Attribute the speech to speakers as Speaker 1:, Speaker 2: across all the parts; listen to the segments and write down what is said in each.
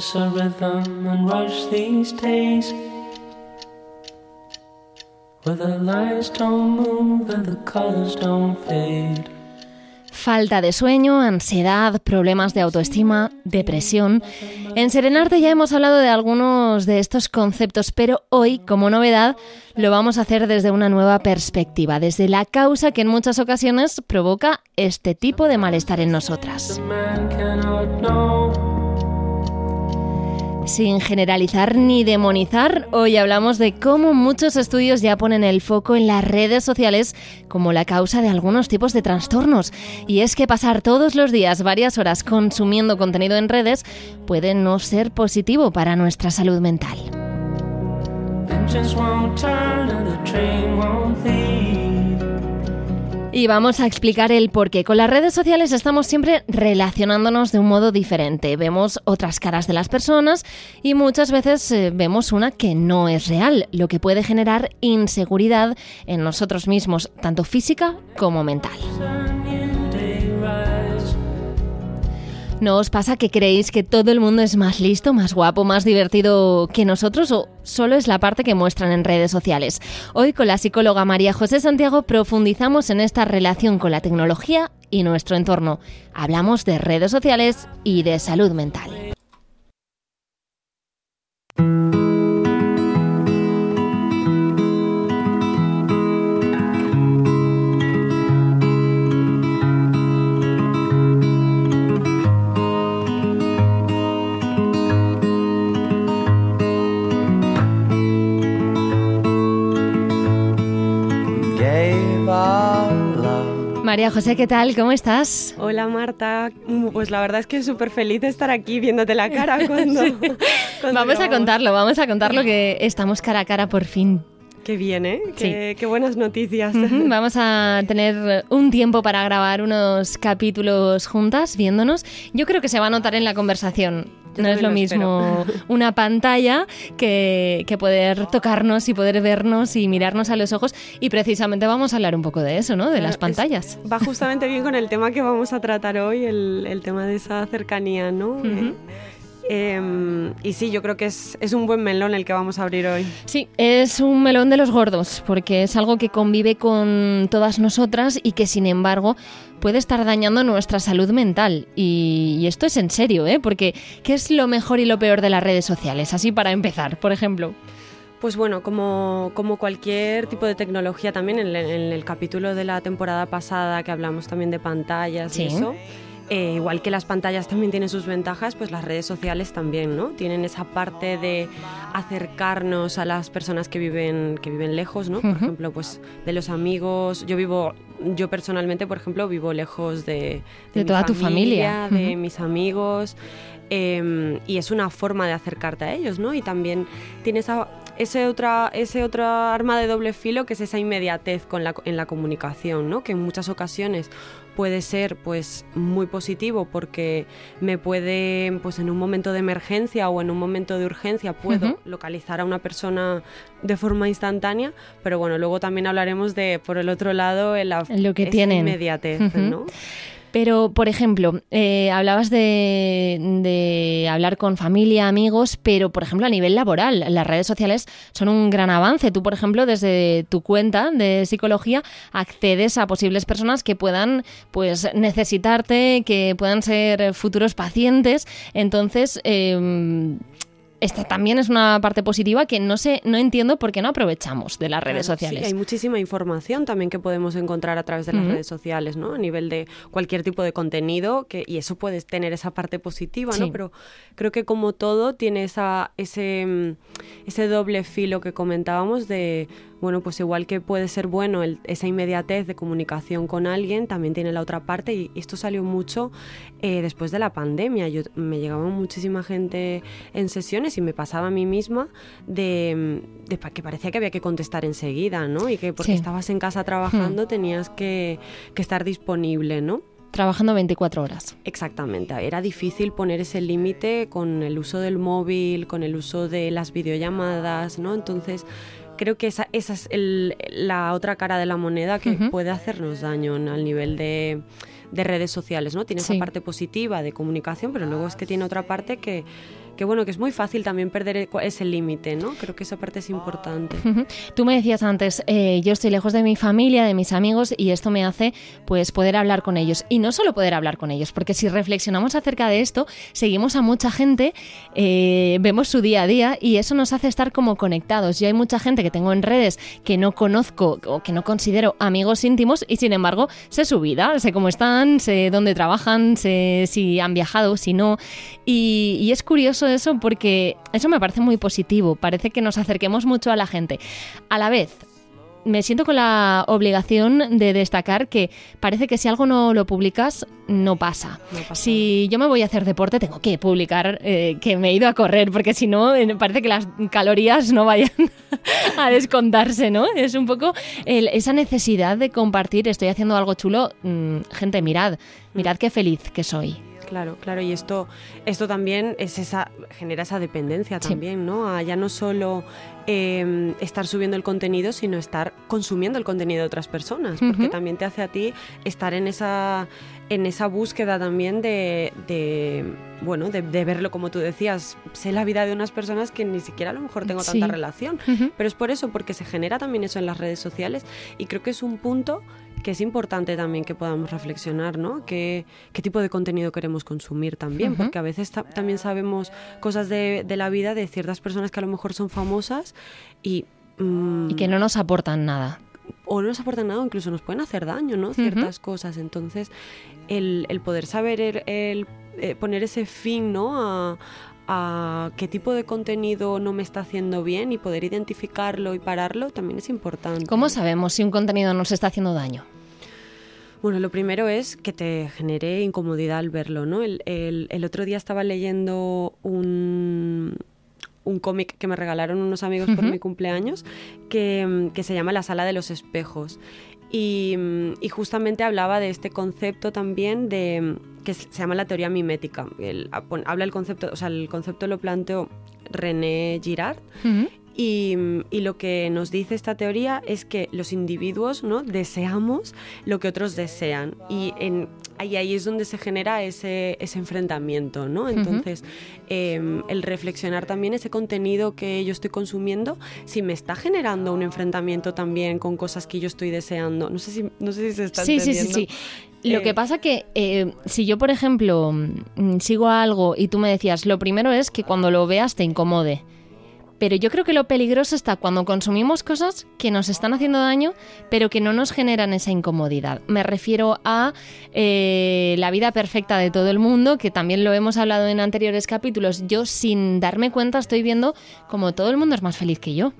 Speaker 1: chase a rhythm and rush these days. Where the lights don't move and the colors don't fade.
Speaker 2: Falta de sueño, ansiedad, problemas de autoestima, depresión. En Serenarte ya hemos hablado de algunos de estos conceptos, pero hoy, como novedad, lo vamos a hacer desde una nueva perspectiva, desde la causa que en muchas ocasiones provoca este tipo de malestar en nosotras. Sin generalizar ni demonizar, hoy hablamos de cómo muchos estudios ya ponen el foco en las redes sociales como la causa de algunos tipos de trastornos. Y es que pasar todos los días varias horas consumiendo contenido en redes puede no ser positivo para nuestra salud mental. Y vamos a explicar el por qué. Con las redes sociales estamos siempre relacionándonos de un modo diferente. Vemos otras caras de las personas y muchas veces eh, vemos una que no es real, lo que puede generar inseguridad en nosotros mismos, tanto física como mental. ¿No os pasa que creéis que todo el mundo es más listo, más guapo, más divertido que nosotros o solo es la parte que muestran en redes sociales? Hoy con la psicóloga María José Santiago profundizamos en esta relación con la tecnología y nuestro entorno. Hablamos de redes sociales y de salud mental. María José, ¿qué tal? ¿Cómo estás?
Speaker 3: Hola Marta, Mm, pues la verdad es que súper feliz de estar aquí viéndote la cara cuando, cuando
Speaker 2: Vamos a contarlo, vamos a contarlo que estamos cara a cara por fin.
Speaker 3: Qué bien, ¿eh? Qué, qué buenas noticias.
Speaker 2: Vamos a tener un tiempo para grabar unos capítulos juntas, viéndonos. Yo creo que se va a notar en la conversación. No es lo mismo una pantalla que, que poder tocarnos y poder vernos y mirarnos a los ojos. Y precisamente vamos a hablar un poco de eso, ¿no? De las
Speaker 3: es-
Speaker 2: pantallas.
Speaker 3: Va justamente bien con el tema que vamos a tratar hoy, el, el tema de esa cercanía, ¿no? Eh, em, y sí, yo creo que es, es un buen melón el que vamos a abrir hoy.
Speaker 2: Sí, es un melón de los gordos, porque es algo que convive con todas nosotras y que sin embargo puede estar dañando nuestra salud mental. Y, y esto es en serio, ¿eh? Porque ¿qué es lo mejor y lo peor de las redes sociales? Así para empezar, por ejemplo.
Speaker 3: Pues bueno, como, como cualquier tipo de tecnología, también en, el- en el capítulo de la temporada pasada que hablamos también de pantallas
Speaker 2: Sí.
Speaker 3: y eso, eh, igual que las pantallas también tienen sus ventajas, pues las redes sociales también, ¿no? Tienen esa parte de acercarnos a las personas que viven, que viven lejos, ¿no? Por ejemplo, pues de los amigos. Yo vivo, yo personalmente, por ejemplo, vivo lejos de,
Speaker 2: De
Speaker 3: mi
Speaker 2: toda tu familia.
Speaker 3: de mis amigos. eh, y es una forma de acercarte a ellos, ¿no? Y también tienes esa, ese otra, ese otra arma de doble filo que es esa inmediatez con la, en la comunicación, ¿no? Que en muchas ocasiones puede ser pues muy positivo porque me puede pues en un momento de emergencia o en un momento de urgencia puedo localizar a una persona de forma instantánea pero bueno luego también hablaremos de por el otro lado el,
Speaker 2: Lo que tienen.
Speaker 3: inmediatez. ¿no?
Speaker 2: Pero, por ejemplo, eh, hablabas de, de hablar con familia, amigos, pero, por ejemplo, a nivel laboral, las redes sociales son un gran avance. Tú, por ejemplo, desde tu cuenta de psicología, accedes a posibles personas que puedan pues, necesitarte, que puedan ser futuros pacientes. Entonces, eh, esta también es una parte positiva que no sé, no entiendo por qué no aprovechamos de las redes
Speaker 3: Claro, sí,
Speaker 2: sociales.
Speaker 3: hay muchísima información también que podemos encontrar a través de las redes sociales, ¿no? A nivel de cualquier tipo de contenido, que, y eso puedes tener esa parte positiva,
Speaker 2: Sí.
Speaker 3: ¿no? Pero creo que como todo tiene esa, ese, mm, ese doble filo que comentábamos de, bueno, pues igual que puede ser bueno el- esa inmediatez de comunicación con alguien, también tiene la otra parte, y esto salió mucho eh, después de la pandemia. Yo, me llegaba muchísima gente en sesiones y me pasaba a mí misma de, que parecía que había que contestar enseguida, ¿no? Y que porque
Speaker 2: Sí.
Speaker 3: estabas en casa trabajando tenías que, que estar disponible, ¿no?
Speaker 2: Trabajando 24 horas.
Speaker 3: Exactamente, era difícil poner ese límite con el uso del móvil, con el uso de las videollamadas, ¿no? Entonces, creo que esa, esa es el- la otra cara de la moneda que puede hacernos daño ¿no? al nivel de, de redes sociales, ¿no? Tiene
Speaker 2: Sí.
Speaker 3: esa parte positiva de comunicación, pero luego es que tiene otra parte que, que bueno, que es muy fácil también perder e- ese límite, ¿no? Creo que esa parte es importante.
Speaker 2: Tú me decías antes, eh, yo estoy lejos de mi familia, de mis amigos, y esto me hace pues poder hablar con ellos. Y no solo poder hablar con ellos, porque si reflexionamos acerca de esto, seguimos a mucha gente, eh, vemos su día a día y eso nos hace estar como conectados. Yo hay mucha gente que tengo en redes que no conozco o que no considero amigos íntimos y sin embargo sé su vida, sé cómo están, sé dónde trabajan, sé si han viajado, si no. Y es curioso eso porque eso me parece muy positivo, parece que nos acerquemos mucho a la gente. A la vez, me siento con la obligación de destacar que parece que si algo no lo publicas, no pasa.
Speaker 3: No pasa
Speaker 2: Si yo me voy a hacer deporte, tengo que publicar eh, que me he ido a correr, porque si no, eh, parece que las calorías no vayan a descontarse, ¿no? Es un poco el- esa necesidad de compartir, estoy haciendo algo chulo, mm, gente, mirad, mirad qué feliz que soy.
Speaker 3: Claro, claro, y esto, esto también es esa, genera esa dependencia
Speaker 2: Sí.
Speaker 3: también, ¿no? A ya no solo eh, estar subiendo el contenido, sino estar consumiendo el contenido de otras personas, porque también te hace a ti estar en esa, en esa búsqueda también de, de, bueno, de, de verlo como tú decías, sé la vida de unas personas que ni siquiera a lo mejor tengo
Speaker 2: Sí.
Speaker 3: tanta relación, pero es por eso, porque se genera también eso en las redes sociales y creo que es un punto que es importante también que podamos reflexionar, ¿no? ¿Qué, qué tipo de contenido queremos consumir también? Porque a veces ta- también sabemos cosas de, de la vida de ciertas personas que a lo mejor son famosas y... mm,
Speaker 2: Y que no nos aportan nada.
Speaker 3: o no nos aportan nada o incluso nos pueden hacer daño, ¿no? Ciertas cosas. Entonces, el, el poder saber el, el, eh, poner ese fin, ¿no? A, a qué tipo de contenido no me está haciendo bien y poder identificarlo y pararlo también es importante.
Speaker 2: ¿Cómo sabemos si un contenido nos está haciendo daño?
Speaker 3: Bueno, lo primero es que te genere incomodidad al verlo, ¿no? El, el- el otro día estaba leyendo un, un cómic que me regalaron unos amigos por mi cumpleaños que, mm, que se llama La sala de los espejos. Y, mm, y justamente hablaba de este concepto también de mm, que se llama la teoría mimética. El- a- pon- habla el concepto, o sea, el concepto lo planteó René Girard. Y, y lo que nos dice esta teoría es que los individuos ¿no? deseamos lo que otros desean. Y en, ahí, ahí es donde se genera ese, ese enfrentamiento. ¿no? Entonces, eh, el reflexionar también ese contenido que yo estoy consumiendo, si me está generando un enfrentamiento también con cosas que yo estoy deseando. No sé si, no sé si se está
Speaker 2: Sí, sí, sí,
Speaker 3: entendiendo.
Speaker 2: sí. Lo
Speaker 3: Eh,
Speaker 2: que pasa que eh, si yo, por ejemplo, mm, sigo algo y tú me decías, lo primero es que cuando lo veas te incomode. Pero yo creo que lo peligroso está cuando consumimos cosas que nos están haciendo daño, pero que no nos generan esa incomodidad. Me refiero a eh, la vida perfecta de todo el mundo, que también lo hemos hablado en anteriores capítulos. Yo, sin darme cuenta, estoy viendo como todo el mundo es más feliz que yo.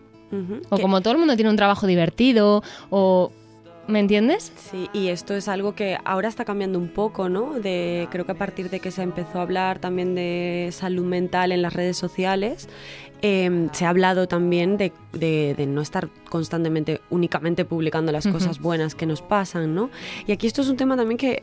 Speaker 2: O
Speaker 3: Que-
Speaker 2: como todo el mundo tiene un trabajo divertido, o... ¿Me entiendes?
Speaker 3: Sí, y esto es algo que ahora está cambiando un poco, ¿no? De, creo que a partir de que se empezó a hablar también de salud mental en las redes sociales, eh, se ha hablado también de, de- de no estar constantemente, únicamente publicando las cosas buenas que nos pasan, ¿no? Y aquí esto es un tema también que,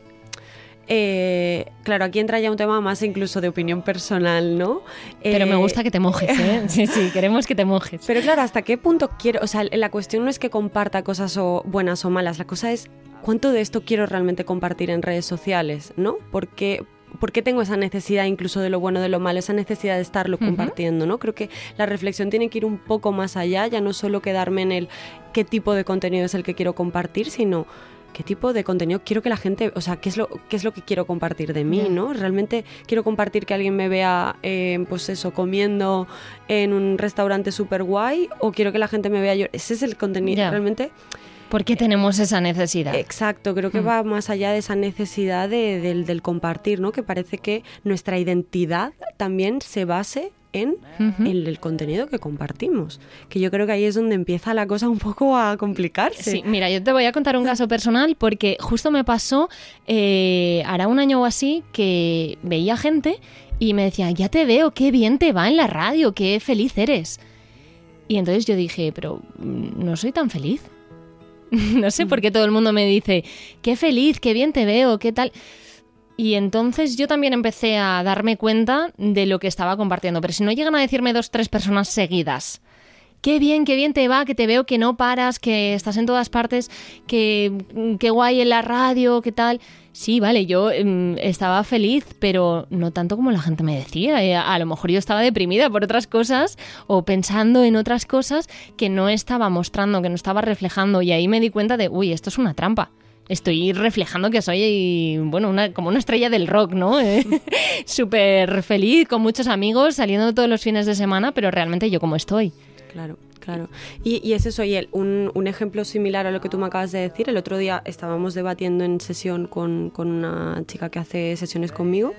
Speaker 3: eh, claro, aquí entra ya un tema más incluso de opinión personal, ¿no?
Speaker 2: Pero me
Speaker 3: Eh,
Speaker 2: gusta que te mojes, ¿eh? Sí, sí, queremos que te mojes.
Speaker 3: pero claro, ¿hasta qué punto quiero? O sea, la cuestión no es que comparta cosas o buenas o malas, la cosa es cuánto de esto quiero realmente compartir en redes sociales, ¿no? Porque ¿Por qué tengo esa necesidad incluso de lo bueno, de lo malo, esa necesidad de estarlo compartiendo? ¿no? Creo que la reflexión tiene que ir un poco más allá, ya no solo quedarme en el qué tipo de contenido es el que quiero compartir, sino qué tipo de contenido quiero que la gente, o sea, qué es lo, qué es lo que quiero compartir de mí. ¿no? Realmente quiero compartir que alguien me vea, eh, pues eso, comiendo en un restaurante súper guay, o quiero que la gente me vea yo. Ese es el contenido, realmente.
Speaker 2: ¿Por qué tenemos esa necesidad?
Speaker 3: Exacto, creo que
Speaker 2: Mm.
Speaker 3: va más allá de esa necesidad de- del, del compartir, ¿no? Que parece que nuestra identidad también se base en el contenido que compartimos. Que yo creo que ahí es donde empieza la cosa un poco a complicarse.
Speaker 2: Sí, mira, yo te voy a contar un caso personal porque justo me pasó, eh, hará un año o así, que veía gente y me decía, ya te veo, qué bien te va en la radio, qué feliz eres. Y entonces yo dije, pero mm, no soy tan feliz. no sé por qué todo el mundo me dice, qué feliz, qué bien te veo, qué tal. Y entonces yo también empecé a darme cuenta de lo que estaba compartiendo. Pero si no llegan a decirme dos, tres personas seguidas qué bien, qué bien te va, que te veo que no paras, que estás en todas partes, que mm, qué guay en la radio, qué tal. Sí, vale, yo mm, estaba feliz, pero no tanto como la gente me decía. Eh, a lo mejor yo estaba deprimida por otras cosas o pensando en otras cosas que no estaba mostrando, que no estaba reflejando. Y ahí me di cuenta de, uy, esto es una trampa estoy reflejando que soy, bueno, una, como una estrella del rock, ¿no? Eh, Súper feliz, con muchos amigos, saliendo todos los fines de semana, pero realmente yo como estoy.
Speaker 3: Claro. Claro. Y, y es eso, y el, un, un, ejemplo similar a lo que tú me acabas de decir. El otro día estábamos debatiendo en sesión con, con, una chica que hace sesiones conmigo,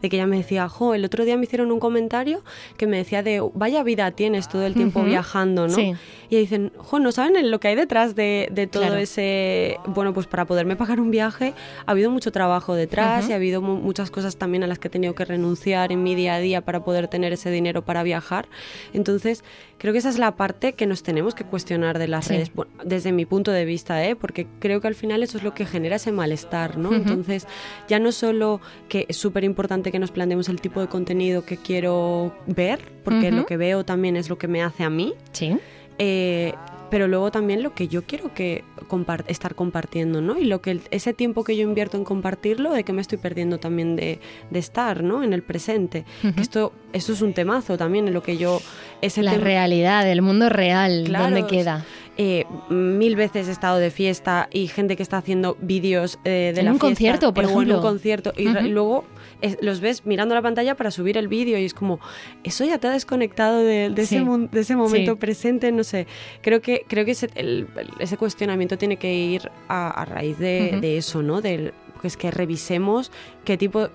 Speaker 3: de que ella me decía, jo, el otro día me hicieron un comentario que me decía de, vaya vida tienes todo el tiempo viajando, ¿no? Sí. Y dicen, jo, no saben lo que hay detrás de, de todo claro. ese, bueno, pues para poderme pagar un viaje ha habido mucho trabajo detrás uh -huh. y ha habido muchas cosas también a las que he tenido que renunciar en mi día a día para poder tener ese dinero para viajar. Entonces, creo que esa es la parte que nos tenemos que cuestionar de las sí. redes, desde mi punto de vista, ¿eh? porque creo que al final eso es lo que genera ese malestar, ¿no? Uh -huh. Entonces, ya no solo que es súper importante que nos planteemos el tipo de contenido que quiero ver, porque uh -huh. lo que veo también es lo que me hace a mí.
Speaker 2: Sí.
Speaker 3: Eh, pero luego también lo que yo quiero que compart estar compartiendo, ¿no? Y lo que el, ese tiempo que yo invierto en compartirlo, de que me estoy perdiendo también de, de estar, ¿no? En el presente. Uh -huh. Esto, eso es un temazo también en lo que yo...
Speaker 2: Ese La realidad, el mundo real, claro, ¿dónde queda?
Speaker 3: Eh, mil veces he estado de fiesta y gente que está haciendo vídeos eh, de
Speaker 2: en
Speaker 3: la
Speaker 2: un
Speaker 3: fiesta,
Speaker 2: concierto, por ejemplo.
Speaker 3: en un concierto y, uh -huh. y luego es, los ves mirando la pantalla para subir el vídeo y es como eso ya te ha desconectado de, de, sí. ese, de ese, momento sí. presente no sé creo que creo que ese, el, ese cuestionamiento tiene que ir a, a raíz de, uh -huh. de, eso no del pues que revisemos qué tipo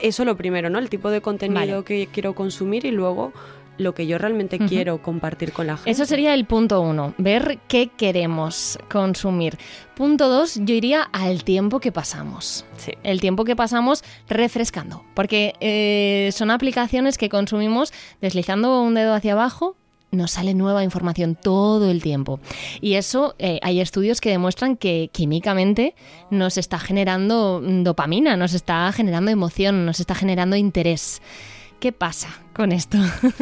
Speaker 3: eso lo primero no el tipo de contenido vale. que quiero consumir y luego lo que yo realmente uh -huh. quiero compartir con la gente.
Speaker 2: Eso sería el punto uno, ver qué queremos consumir. Punto dos, yo iría al tiempo que pasamos.
Speaker 3: Sí.
Speaker 2: El tiempo que pasamos refrescando, porque eh, son aplicaciones que consumimos deslizando un dedo hacia abajo nos sale nueva información todo el tiempo. Y eso eh, hay estudios que demuestran que químicamente nos está generando dopamina, nos está generando emoción, nos está generando interés. ¿Qué pasa con esto?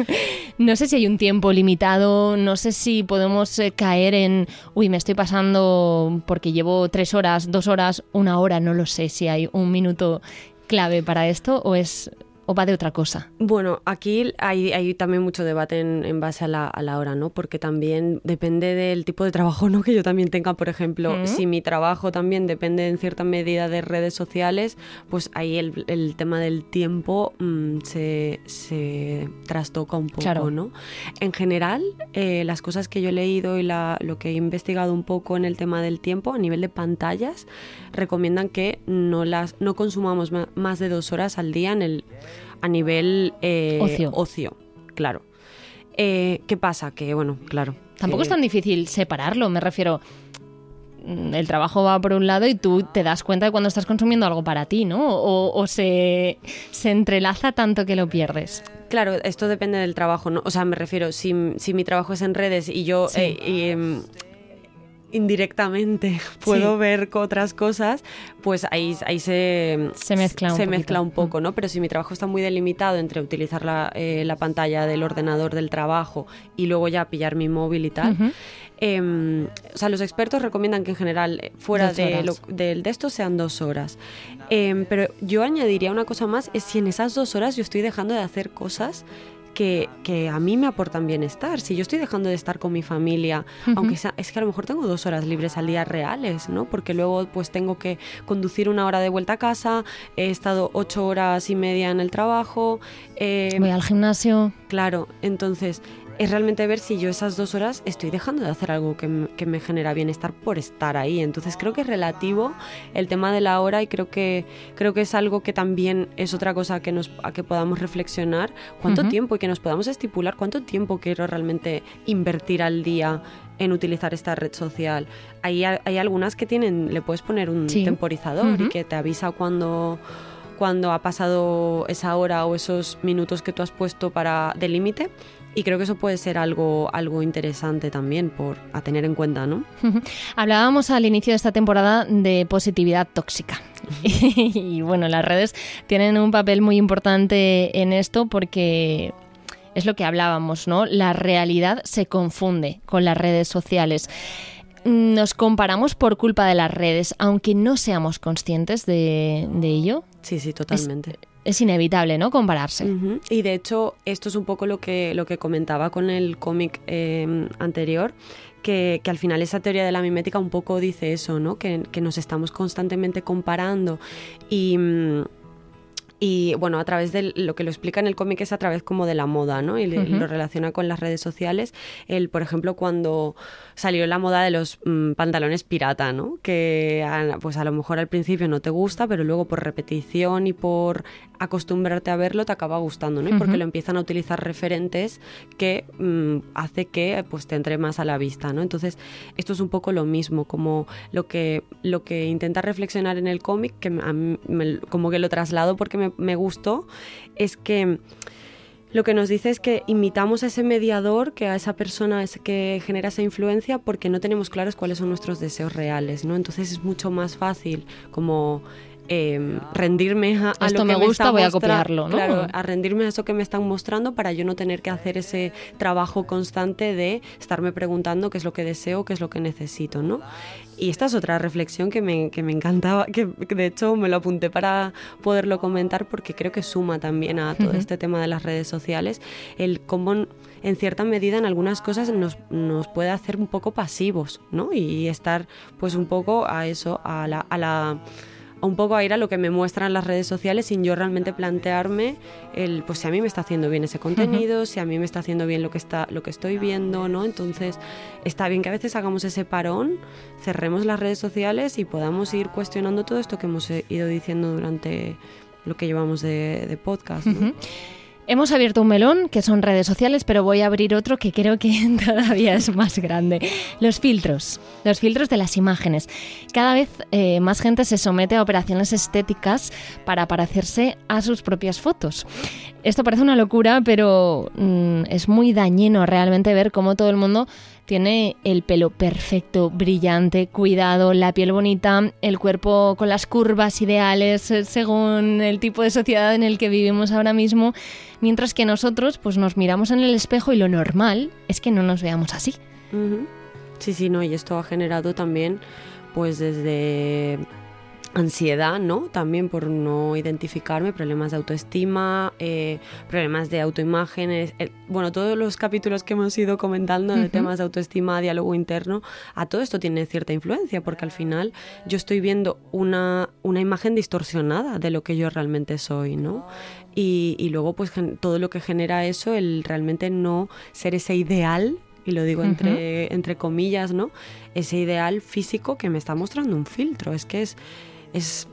Speaker 2: no sé si hay un tiempo limitado, no sé si podemos eh, caer en, uy, me estoy pasando porque llevo tres horas, dos horas, una hora, no lo sé si hay un minuto clave para esto o es o va de otra cosa?
Speaker 3: Bueno, aquí hay, hay también mucho debate en, en base a la, a la, hora, ¿no? Porque también depende del tipo de trabajo ¿no? que yo también tenga. Por ejemplo, mm. si mi trabajo también depende en cierta medida de redes sociales, pues ahí el, el tema del tiempo mmm, se, se, trastoca un poco,
Speaker 2: claro.
Speaker 3: ¿no? En general, eh, las cosas que yo he leído y la, lo que he investigado un poco en el tema del tiempo, a nivel de pantallas, recomiendan que no, las, no consumamos más de dos horas al día en el a nivel eh,
Speaker 2: ocio.
Speaker 3: ocio. claro. Eh, ¿Qué pasa? Que, bueno, claro.
Speaker 2: Tampoco
Speaker 3: que...
Speaker 2: es tan difícil separarlo, me refiero. Mm, el trabajo va por un lado y tú te das cuenta de cuando estás consumiendo algo para ti, ¿no? O, o se, se, entrelaza tanto que lo pierdes.
Speaker 3: Claro, esto depende del trabajo, ¿no? O sea, me refiero, si, si mi trabajo es en redes y yo sí. eh, em, indirectamente puedo sí. ver otras cosas, pues ahí, ahí se,
Speaker 2: se, mezcla,
Speaker 3: se
Speaker 2: un
Speaker 3: mezcla un poco, ¿no? Pero si mi trabajo está muy delimitado entre utilizar la, eh, la pantalla del ordenador del trabajo y luego ya pillar mi móvil y tal, uh -huh. eh, o sea, los expertos recomiendan que en general eh, fuera de, lo, de, de, esto sean dos horas. Eh, pero yo añadiría una cosa más, es si en esas dos horas yo estoy dejando de hacer cosas que, que, a mí me aportan bienestar. Si yo estoy dejando de estar con mi familia, uh -huh. aunque sea, es que a lo mejor tengo dos horas libres al día reales, ¿no? Porque luego pues tengo que conducir una hora de vuelta a casa, he estado ocho horas y media en el trabajo.
Speaker 2: Eh, Voy al gimnasio.
Speaker 3: Claro, entonces es realmente ver si yo esas dos horas estoy dejando de hacer algo que, que, me genera bienestar por estar ahí. Entonces creo que es relativo el tema de la hora y creo que creo que es algo que también es otra cosa que nos a que podamos reflexionar cuánto uh -huh. tiempo y que nos podamos estipular cuánto tiempo quiero realmente invertir al día en utilizar esta red social. Hay, hay algunas que tienen, le puedes poner un sí. temporizador uh -huh. y que te avisa cuando cuando ha pasado esa hora o esos minutos que tú has puesto para de límite y creo que eso puede ser algo, algo interesante también por, a tener en cuenta, ¿no?
Speaker 2: Hablábamos al inicio de esta temporada de positividad tóxica. y bueno, las redes tienen un papel muy importante en esto porque es lo que hablábamos, ¿no? La realidad se confunde con las redes sociales. Nos comparamos por culpa de las redes, aunque no seamos conscientes de, de ello.
Speaker 3: Sí, sí, totalmente.
Speaker 2: Es, inevitable, ¿no? Compararse.
Speaker 3: Y de hecho, esto es un poco lo que, lo que comentaba con el cómic eh, anterior, que, que al final esa teoría de la mimética un poco dice eso, ¿no? Que, que nos estamos constantemente comparando y... mm, y bueno, a través de lo que lo explica en el cómic es a través como de la moda, ¿no? Y le-
Speaker 2: Ujú.
Speaker 3: lo relaciona con las redes sociales. El, por ejemplo, cuando salió la moda de los mm, pantalones pirata, ¿no? Que a, pues a lo mejor al principio no te gusta, pero luego por repetición y por acostumbrarte a verlo te acaba gustando, ¿no? Y porque
Speaker 2: Ujú.
Speaker 3: lo empiezan a utilizar referentes que mm, hace que pues te entre más a la vista, ¿no? Entonces, esto es un poco lo mismo, como lo que, lo que intenta reflexionar en el cómic, que a mí me- como que lo traslado porque me, me gustó, es que lo que nos dice es que imitamos a ese mediador, que a esa persona que genera esa influencia, porque no tenemos claros cuáles son nuestros deseos reales, ¿no? Entonces es mucho más fácil como eh, rendirme a, a
Speaker 2: Esto
Speaker 3: lo que
Speaker 2: me gusta,
Speaker 3: está
Speaker 2: voy a copiarlo, ¿no?
Speaker 3: Claro, a rendirme a eso que me están mostrando para yo no tener que hacer ese trabajo constante de estarme preguntando qué es lo que deseo, qué es lo que necesito, ¿no? Y esta es otra reflexión que me, que me encantaba, que que de hecho me lo apunté para poderlo comentar porque creo que suma también a todo
Speaker 2: Ujú.
Speaker 3: este tema de las redes sociales, el cómo en cierta medida en algunas cosas nos, nos puede hacer un poco pasivos, ¿no? Y estar pues un poco a eso, a la... A la un poco a ir a lo que me muestran las redes sociales sin yo realmente plantearme el pues si a mí me está haciendo bien ese contenido, si a mí me está haciendo bien lo que está lo que estoy viendo, ¿no? Entonces, está bien que a veces hagamos ese parón, cerremos las redes sociales y podamos ir cuestionando todo esto que hemos eh, ido diciendo durante lo que llevamos de, de podcast.
Speaker 2: Hemos abierto un melón, que son redes sociales, pero voy a abrir otro que creo que todavía es más grande. Los filtros, los filtros de las imágenes. Cada vez eh, más gente se somete a operaciones estéticas para parecerse a sus propias fotos. Esto parece una locura, pero mm, es muy dañino realmente ver cómo todo el mundo tiene el pelo perfecto, brillante, cuidado, la piel bonita, el cuerpo con las curvas ideales eh, según el tipo de sociedad en el que vivimos ahora mismo, mientras que nosotros pues nos miramos en el espejo y lo normal es que no nos veamos así.
Speaker 3: Sí, sí, no, y esto ha generado también, pues desde ansiedad, ¿no? También por no identificarme, problemas de autoestima, eh, problemas de autoimágenes, el- bueno, todos los capítulos que hemos ido comentando de temas de autoestima, diálogo interno, a todo esto tiene cierta influencia, porque al final yo estoy viendo una, una imagen distorsionada de lo que yo realmente soy, ¿no? Y, y luego, pues, todo lo que genera eso, el realmente no ser ese ideal y lo digo entre, entre comillas, ¿no? Ese ideal físico que me está mostrando un filtro. Es que es, es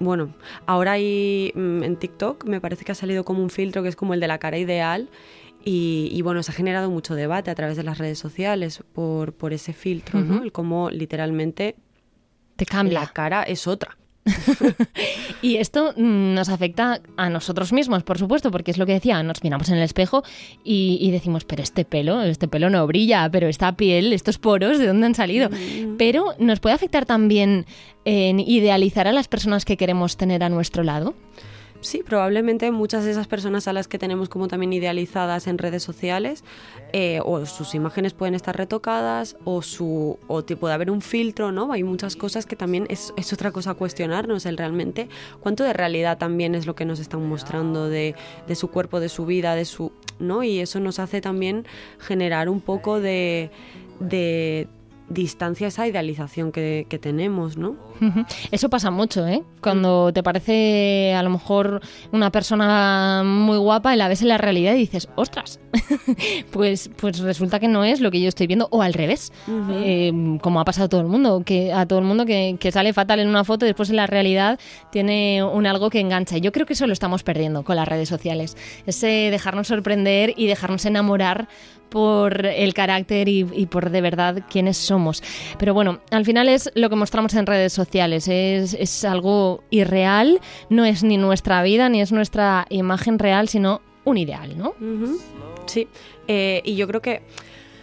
Speaker 3: bueno, ahora hay mm, en TikTok me parece que ha salido como un filtro que es como el de la cara ideal. Y, y, bueno, se ha generado mucho debate a través de las redes sociales por, por ese filtro, ¿no? El cómo literalmente
Speaker 2: Te cambia.
Speaker 3: la cara es otra.
Speaker 2: Y esto mm, nos afecta a nosotros mismos, por supuesto, porque es lo que decía, nos miramos en el espejo y, y decimos, pero este pelo, este pelo no brilla, pero esta piel, estos poros, ¿de dónde han salido? Pero nos puede afectar también en idealizar a las personas que queremos tener a nuestro lado.
Speaker 3: Sí, probablemente muchas de esas personas a las que tenemos como también idealizadas en redes sociales, eh, o sus imágenes pueden estar retocadas, o su o puede haber un filtro, ¿no? Hay muchas cosas que también es, es otra cosa cuestionarnos, el realmente cuánto de realidad también es lo que nos están mostrando de, de su cuerpo, de su vida, de su, ¿no? Y eso nos hace también generar un poco de, de distancia esa idealización que, que tenemos, ¿no?
Speaker 2: Eso pasa mucho, ¿eh? Cuando te parece a lo mejor una persona muy guapa y la ves en la realidad y dices, ostras, pues, pues resulta que no es lo que yo estoy viendo, o al revés. Eh, como ha pasado a todo el mundo, que a todo el mundo que, que sale fatal en una foto y después en la realidad tiene un algo que engancha. Y Yo creo que eso lo estamos perdiendo con las redes sociales, ese dejarnos sorprender y dejarnos enamorar por el carácter y, por de verdad quiénes somos. Pero bueno, al final es lo que mostramos en redes sociales, es, es algo irreal, no es ni nuestra vida ni es nuestra imagen real, sino un ideal, ¿no?
Speaker 3: Sí, eh, y yo creo que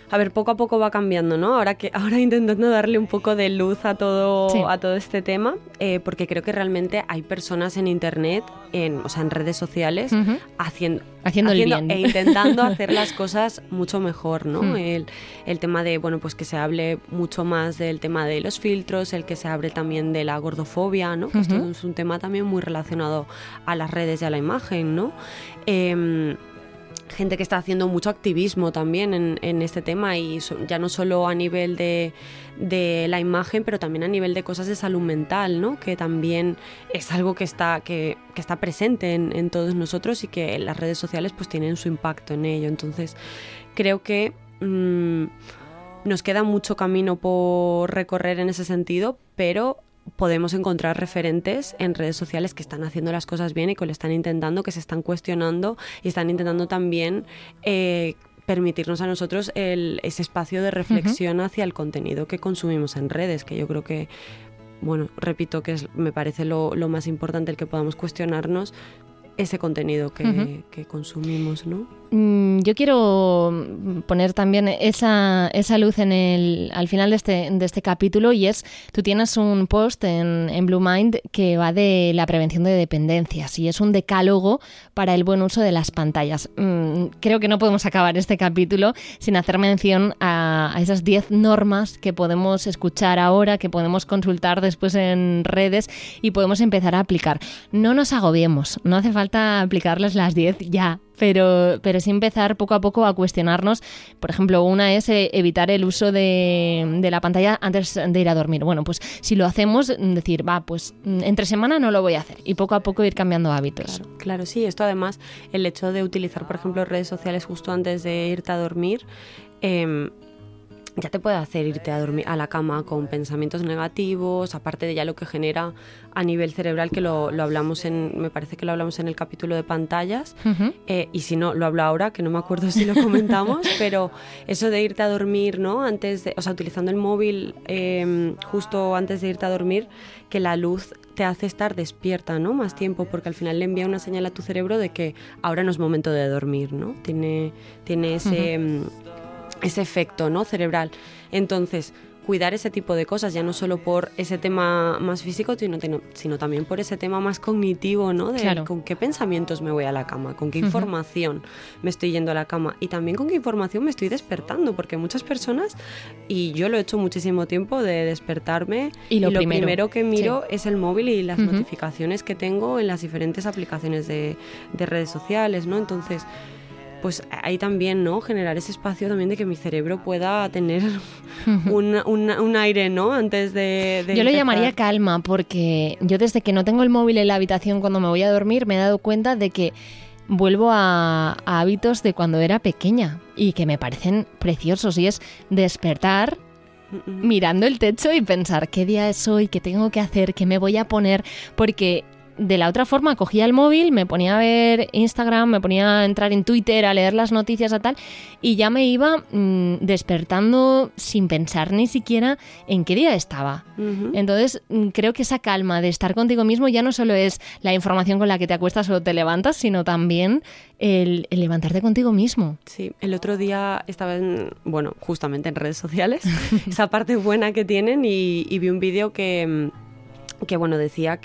Speaker 3: a ver, poco a poco va cambiando, ¿no? Ahora que ahora intentando darle un poco de luz a todo,
Speaker 2: Sí.
Speaker 3: a todo este tema, eh, porque creo que realmente hay personas en internet, en, o sea, en redes sociales, haciendo,
Speaker 2: Haciendo el bien.
Speaker 3: e intentando hacer las cosas mucho mejor, ¿no?
Speaker 2: Mm.
Speaker 3: El, el tema de, bueno, pues que se hable mucho más del tema de los filtros, el que se hable también de la gordofobia, ¿no? Que esto es un tema también muy relacionado a las redes y a la imagen, ¿no? Em, gente que está haciendo mucho activismo también en, este tema y ya no solo a nivel de, la imagen, pero también a nivel de cosas de salud mental, ¿no? Que también es algo que está, que, está presente en, en todos nosotros y que las redes sociales pues tienen su impacto en ello. Entonces, creo que mm, nos queda mucho camino por recorrer en ese sentido, pero podemos encontrar referentes en redes sociales que están haciendo las cosas bien y que lo están intentando, que se están cuestionando y están intentando también eh, permitirnos a nosotros el- ese espacio de reflexión hacia el contenido que consumimos en redes, que yo creo que, bueno, repito que es, me parece lo, lo más importante el que podamos cuestionarnos ese contenido que, consumimos, ¿no?
Speaker 2: Mm, Yo quiero poner también esa, esa luz en el, al final de este, de este capítulo y es, tú tienes un post en, en Blue Mind que va de la prevención de dependencias y es un decálogo para el buen uso de las pantallas. Mm, Creo que no podemos acabar este capítulo sin hacer mención a, a esas 10 normas que podemos escuchar ahora, que podemos consultar después en redes y podemos empezar a aplicar. No nos agobiemos, no hace falta aplicarles las 10 ya, pero, pero sí empezar poco a poco a cuestionarnos. Por ejemplo, una es eh, evitar el uso de, la pantalla antes de ir a dormir. Bueno, pues si lo hacemos, decir, va, pues mm, entre semana no lo voy a hacer y poco a poco ir cambiando hábitos.
Speaker 3: Claro, claro, sí. Esto además, el hecho de utilizar, por ejemplo, redes sociales justo antes de irte a dormir, em, ya te puede hacer irte a dormir a la cama con pensamientos negativos, aparte de ya lo que genera a nivel cerebral, que lo, lo hablamos en, me parece que lo hablamos en el capítulo de pantallas,
Speaker 2: Ujú.
Speaker 3: eh, y si no, lo hablo ahora, que no me acuerdo si lo comentamos, pero eso de irte a dormir, ¿no? Antes de, o sea, utilizando el móvil eh, justo antes de irte a dormir, que la luz te hace estar despierta, ¿no? Más tiempo, porque al final le envía una señal a tu cerebro de que ahora no es momento de dormir, ¿no? Tiene, tiene ese, ese efecto, ¿no? Cerebral. Entonces, cuidar ese tipo de cosas, ya no solo por ese tema más físico, sino, sino también por ese tema más cognitivo, ¿no? De
Speaker 2: Claro.
Speaker 3: con qué pensamientos me voy a la cama, con qué información me estoy yendo a la cama y también con qué información me estoy despertando, porque muchas personas, y yo lo he hecho muchísimo tiempo de despertarme
Speaker 2: Y lo primero.
Speaker 3: que miro es el móvil y las notificaciones que tengo en las diferentes aplicaciones de, de redes sociales, ¿no? Entonces, pues ahí también, ¿no? Generar ese espacio también de que mi cerebro pueda tener un, un- un aire, ¿no? Antes de... de
Speaker 2: Yo lo llamaría calma porque yo desde que no tengo el móvil en la habitación cuando me voy a dormir me he dado cuenta de que vuelvo a, a hábitos de cuando era pequeña y que me parecen preciosos y es despertar mirando el techo y pensar qué día es hoy, qué tengo que hacer, qué me voy a poner, porque de la otra forma cogía el móvil, me ponía a ver Instagram, me ponía a entrar en Twitter, a leer las noticias a tal, y ya me iba mm, despertando sin pensar ni siquiera en qué día estaba. Entonces, mm, creo que esa calma de estar contigo mismo ya no solo es la información con la que te acuestas o te levantas, sino también el, el levantarte contigo mismo.
Speaker 3: Sí, el otro día estaba en, bueno, justamente en redes sociales, esa parte buena que tienen y, y vi un vídeo que, mm, que, bueno, decía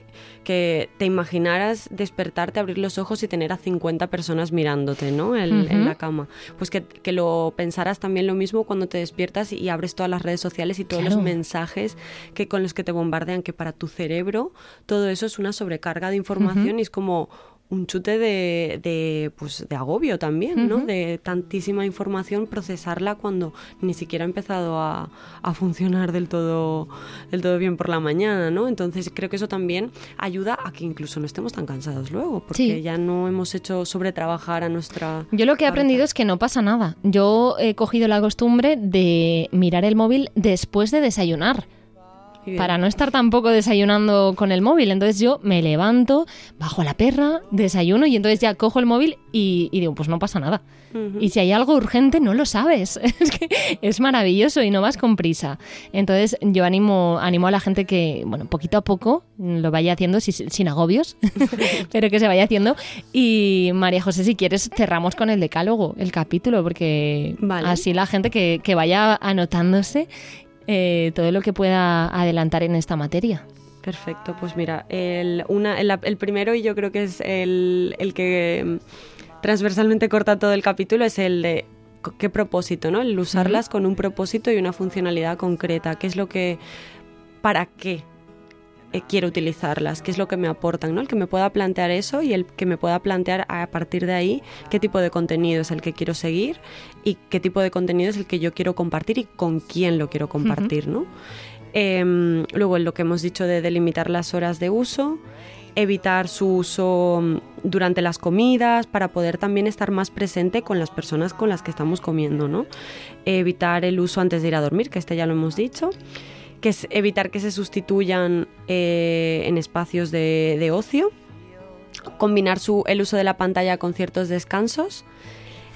Speaker 3: que- te imaginaras despertarte, abrir los ojos y tener a 50 personas mirándote, ¿no? En, la cama. Pues que, que lo pensaras también lo mismo cuando te despiertas y abres todas las redes sociales y todos
Speaker 2: Claro.
Speaker 3: los mensajes que con los que te bombardean, que para tu cerebro todo eso es una sobrecarga de información y es como un chute de, de, pues, de agobio también, ¿no? De tantísima información, procesarla cuando ni siquiera ha empezado a, a funcionar del todo, del todo bien por la mañana, ¿no? Entonces creo que eso también ayuda a que incluso no estemos tan cansados luego, porque
Speaker 2: Sí.
Speaker 3: ya no hemos hecho sobretrabajar a nuestra...
Speaker 2: Yo lo que he aprendido es que no pasa nada. Yo he cogido la costumbre de mirar el móvil después de desayunar. Para no estar tampoco desayunando con el móvil. Entonces yo me levanto, bajo a la perra, desayuno y entonces ya cojo el móvil y, y digo, pues no pasa nada. Y si hay algo urgente, no lo sabes. Es que es maravilloso y no vas con prisa. Entonces, yo animo, animo a la gente que, bueno, poquito a poco lo vaya haciendo si- sin agobios, pero que se vaya haciendo. Y María José, si quieres, cerramos con el decálogo, el capítulo, porque
Speaker 3: Vale.
Speaker 2: así la gente que, que vaya anotándose eh, todo lo que pueda adelantar en esta materia.
Speaker 3: Perfecto, pues mira, el, una, el, el primero y yo creo que es el, el que mm, transversalmente corta todo el capítulo es el de qué propósito, ¿no? El usarlas con un propósito y una funcionalidad concreta, qué es lo que, para qué eh, quiero utilizarlas, qué es lo que me aportan, ¿no? El que me pueda plantear eso y el que me pueda plantear a partir de ahí qué tipo de contenido es el que quiero seguir y qué tipo de contenido es el que yo quiero compartir y con quién lo quiero compartir, ¿no? Em, luego, en lo que hemos dicho de delimitar las horas de uso, evitar su uso mm, durante las comidas para poder también estar más presente con las personas con las que estamos comiendo, ¿no? Evitar el uso antes de ir a dormir, que este ya lo hemos dicho. Que es evitar que se sustituyan eh, en espacios de, de ocio. Combinar su, el uso de la pantalla con ciertos descansos.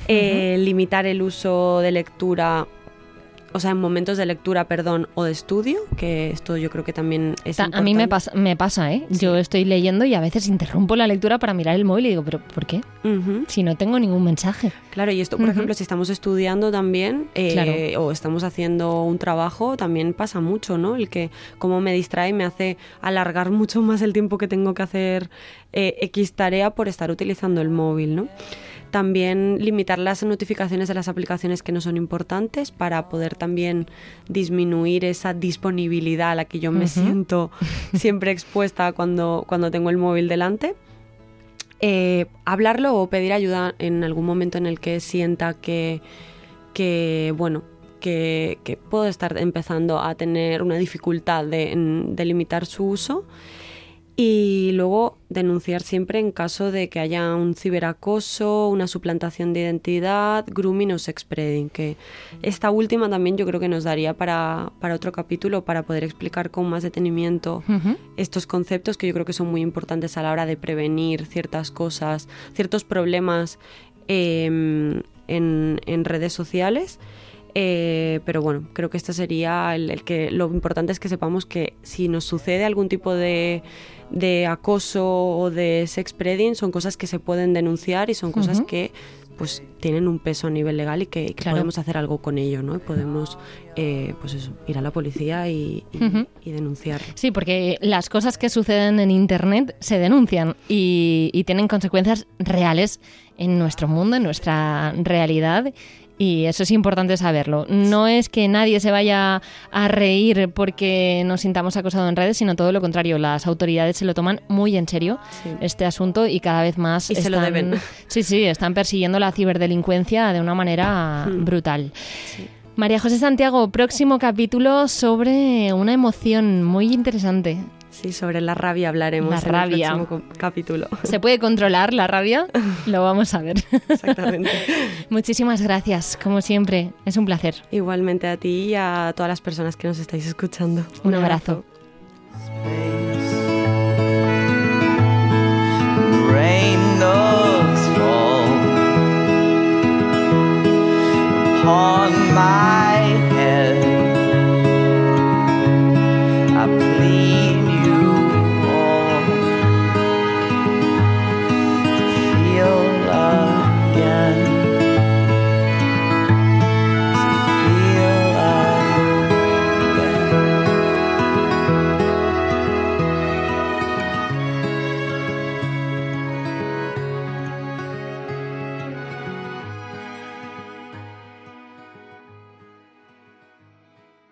Speaker 3: Eh, Limitar el uso de lectura o sea, en momentos de lectura, perdón, o de estudio, que esto yo creo que también es
Speaker 2: Ta- a mí me
Speaker 3: importante.
Speaker 2: pasa, me pasa, ¿eh? Yo estoy leyendo y a veces interrumpo la lectura para mirar el móvil y digo, ¿pero por qué? Si no tengo ningún mensaje.
Speaker 3: Claro, y esto, por ejemplo, si estamos estudiando también eh,
Speaker 2: Claro.
Speaker 3: o estamos haciendo un trabajo, también pasa mucho, ¿no? El que como me distrae me hace alargar mucho más el tiempo que tengo que hacer eh, X tarea por estar utilizando el móvil, ¿no? También limitar las notificaciones de las aplicaciones que no son importantes para poder también disminuir esa disponibilidad a la que yo me siento siempre expuesta cuando, cuando tengo el móvil delante. Eh, hablarlo o pedir ayuda en algún momento en el que sienta que, que bueno, que, que puedo estar empezando a tener una dificultad de, de limitar su uso. Y luego denunciar siempre en caso de que haya un ciberacoso, una suplantación de identidad, grooming o sexpreading, que esta última también yo creo que nos daría para, para otro capítulo para poder explicar con más detenimiento estos conceptos que yo creo que son muy importantes a la hora de prevenir ciertas cosas, ciertos problemas eh, en, en redes sociales. Eh, pero bueno, creo que este sería el, el que lo importante es que sepamos que si nos sucede algún tipo de, de acoso o de sexpreading son cosas que se pueden denunciar y son cosas que pues tienen un peso a nivel legal y que, y que
Speaker 2: Claro.
Speaker 3: podemos hacer algo con ello, ¿no? Y podemos eh, pues eso, ir a la policía y, y, denunciar.
Speaker 2: Sí, porque las cosas que suceden en Internet se denuncian y, y tienen consecuencias reales en nuestro mundo, en nuestra realidad. Y eso es importante saberlo. No es que nadie se vaya a reír porque nos sintamos acosados en redes, sino todo lo contrario. Las autoridades se lo toman muy en serio
Speaker 3: Sí.
Speaker 2: este asunto y cada vez más
Speaker 3: Y se lo
Speaker 2: están-
Speaker 3: deben.
Speaker 2: Sí, sí, están persiguiendo la ciberdelincuencia de una manera
Speaker 3: Hmm.
Speaker 2: brutal. María José Santiago, próximo capítulo sobre una emoción muy interesante.
Speaker 3: Sí, sobre la rabia hablaremos en el próximo capítulo.
Speaker 2: ¿Se puede controlar la rabia? Lo vamos a ver.
Speaker 3: Exactamente.
Speaker 2: Muchísimas gracias, como siempre. Es un placer.
Speaker 3: Igualmente a ti y a todas las personas que nos estáis escuchando.
Speaker 2: Un, abrazo.